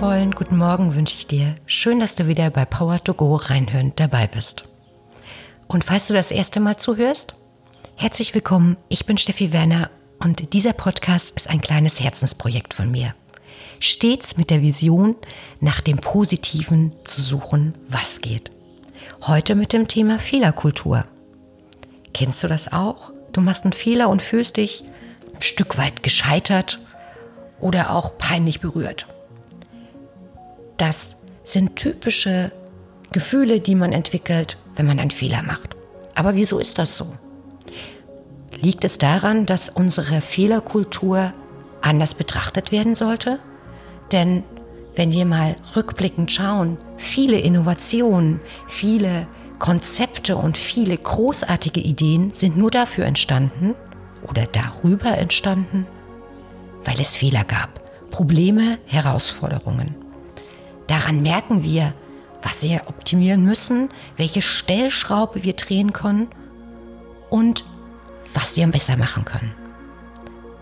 wundervollen guten Morgen wünsche ich dir. Schön, dass du wieder bei Power to Go reinhören dabei bist. Und falls du das erste Mal zuhörst, herzlich willkommen. Ich bin Steffi Werner und dieser Podcast ist ein kleines Herzensprojekt von mir. Stets mit der Vision, nach dem Positiven zu suchen, was geht. Heute mit dem Thema Fehlerkultur. Kennst du das auch? Du machst einen Fehler und fühlst dich ein Stück weit gescheitert oder auch peinlich berührt. Das sind typische Gefühle, die man entwickelt, wenn man einen Fehler macht. Aber wieso ist das so? Liegt es daran, dass unsere Fehlerkultur anders betrachtet werden sollte? Denn wenn wir mal rückblickend schauen, viele Innovationen, viele Konzepte und viele großartige Ideen sind nur dafür entstanden oder darüber entstanden, weil es Fehler gab, Probleme, Herausforderungen. Daran merken wir, was wir optimieren müssen, welche Stellschraube wir drehen können und was wir besser machen können.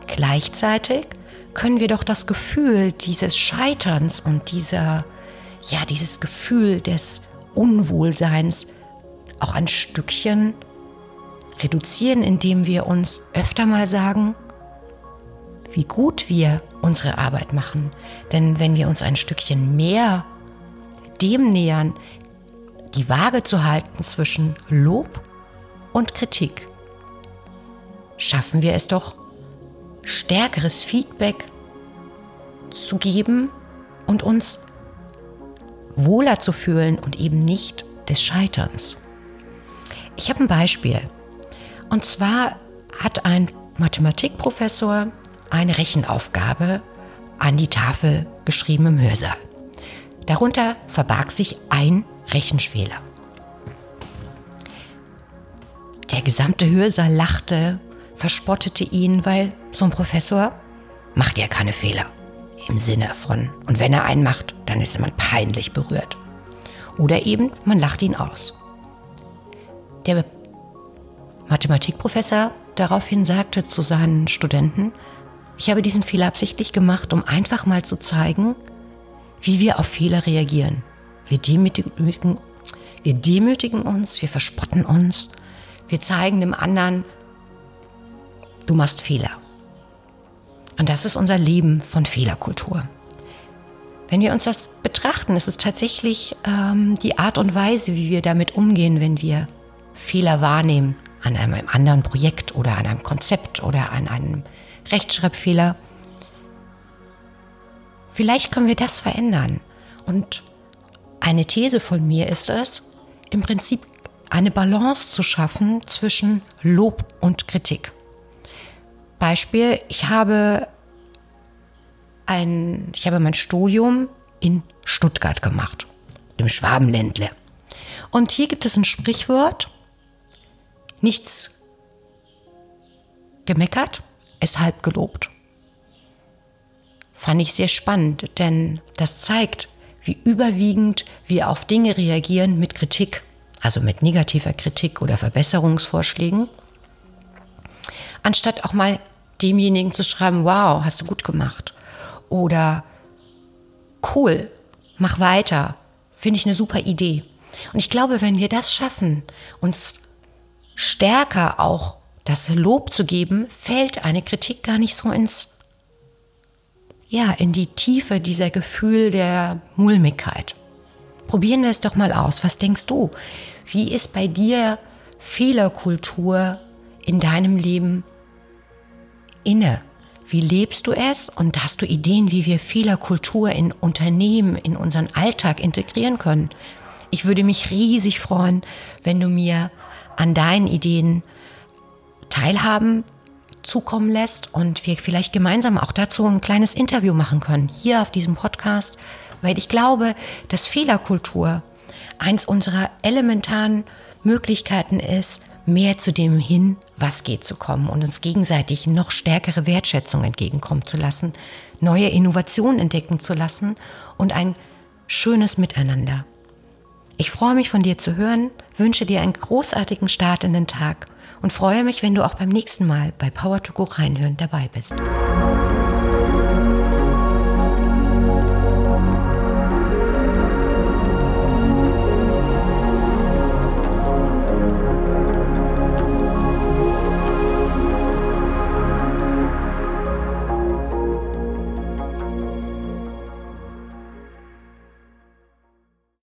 Gleichzeitig können wir doch das Gefühl dieses Scheiterns und dieser, ja, dieses Gefühl des Unwohlseins auch ein Stückchen reduzieren, indem wir uns öfter mal sagen, wie gut wir unsere Arbeit machen. Denn wenn wir uns ein Stückchen mehr dem nähern, die Waage zu halten zwischen Lob und Kritik, schaffen wir es doch, stärkeres Feedback zu geben und uns wohler zu fühlen und eben nicht des Scheiterns. Ich habe ein Beispiel. Und zwar hat ein Mathematikprofessor eine Rechenaufgabe an die Tafel geschrieben im Hörsaal. Darunter verbarg sich ein Rechenfehler. Der gesamte Hörsaal lachte, verspottete ihn, weil so ein Professor macht ja keine Fehler. Im Sinne von, und wenn er einen macht, dann ist man peinlich berührt. Oder eben, man lacht ihn aus. Der Mathematikprofessor daraufhin sagte zu seinen Studenten, ich habe diesen Fehler absichtlich gemacht, um einfach mal zu zeigen, wie wir auf Fehler reagieren. Wir demütigen, wir demütigen uns, wir verspotten uns, wir zeigen dem anderen, du machst Fehler. Und das ist unser Leben von Fehlerkultur. Wenn wir uns das betrachten, ist es tatsächlich ähm, die Art und Weise, wie wir damit umgehen, wenn wir Fehler wahrnehmen an einem anderen Projekt oder an einem Konzept oder an einem Rechtschreibfehler. Vielleicht können wir das verändern. Und eine These von mir ist es, im Prinzip eine Balance zu schaffen zwischen Lob und Kritik. Beispiel, ich habe ein, ich habe mein Studium in Stuttgart gemacht, im Schwabenländle. Und hier gibt es ein Sprichwort, nichts gemeckert, es halb gelobt. Fand ich sehr spannend, denn das zeigt, wie überwiegend wir auf Dinge reagieren mit Kritik, also mit negativer Kritik oder Verbesserungsvorschlägen, anstatt auch mal demjenigen zu schreiben, wow, hast du gut gemacht oder cool, mach weiter, finde ich eine super Idee. Und ich glaube, wenn wir das schaffen, uns stärker auch das Lob zu geben, fällt eine Kritik gar nicht so ins, ja, in die Tiefe dieser Gefühl der Mulmigkeit. Probieren wir es doch mal aus. Was denkst du? Wie ist bei dir Fehlerkultur in deinem Leben inne? Wie lebst du es? Und hast du Ideen, wie wir Fehlerkultur in Unternehmen, in unseren Alltag integrieren können? Ich würde mich riesig freuen, wenn du mir an deinen Ideen teilhaben zukommen lässt und wir vielleicht gemeinsam auch dazu ein kleines Interview machen können, hier auf diesem Podcast, weil ich glaube, dass Fehlerkultur eins unserer elementaren Möglichkeiten ist, mehr zu dem hin, was geht zu kommen und uns gegenseitig noch stärkere Wertschätzung entgegenkommen zu lassen, neue Innovationen entdecken zu lassen und ein schönes Miteinander. Ich freue mich von dir zu hören, wünsche dir einen großartigen Start in den Tag und freue mich, wenn du auch beim nächsten Mal bei Power to Go reinhören dabei bist.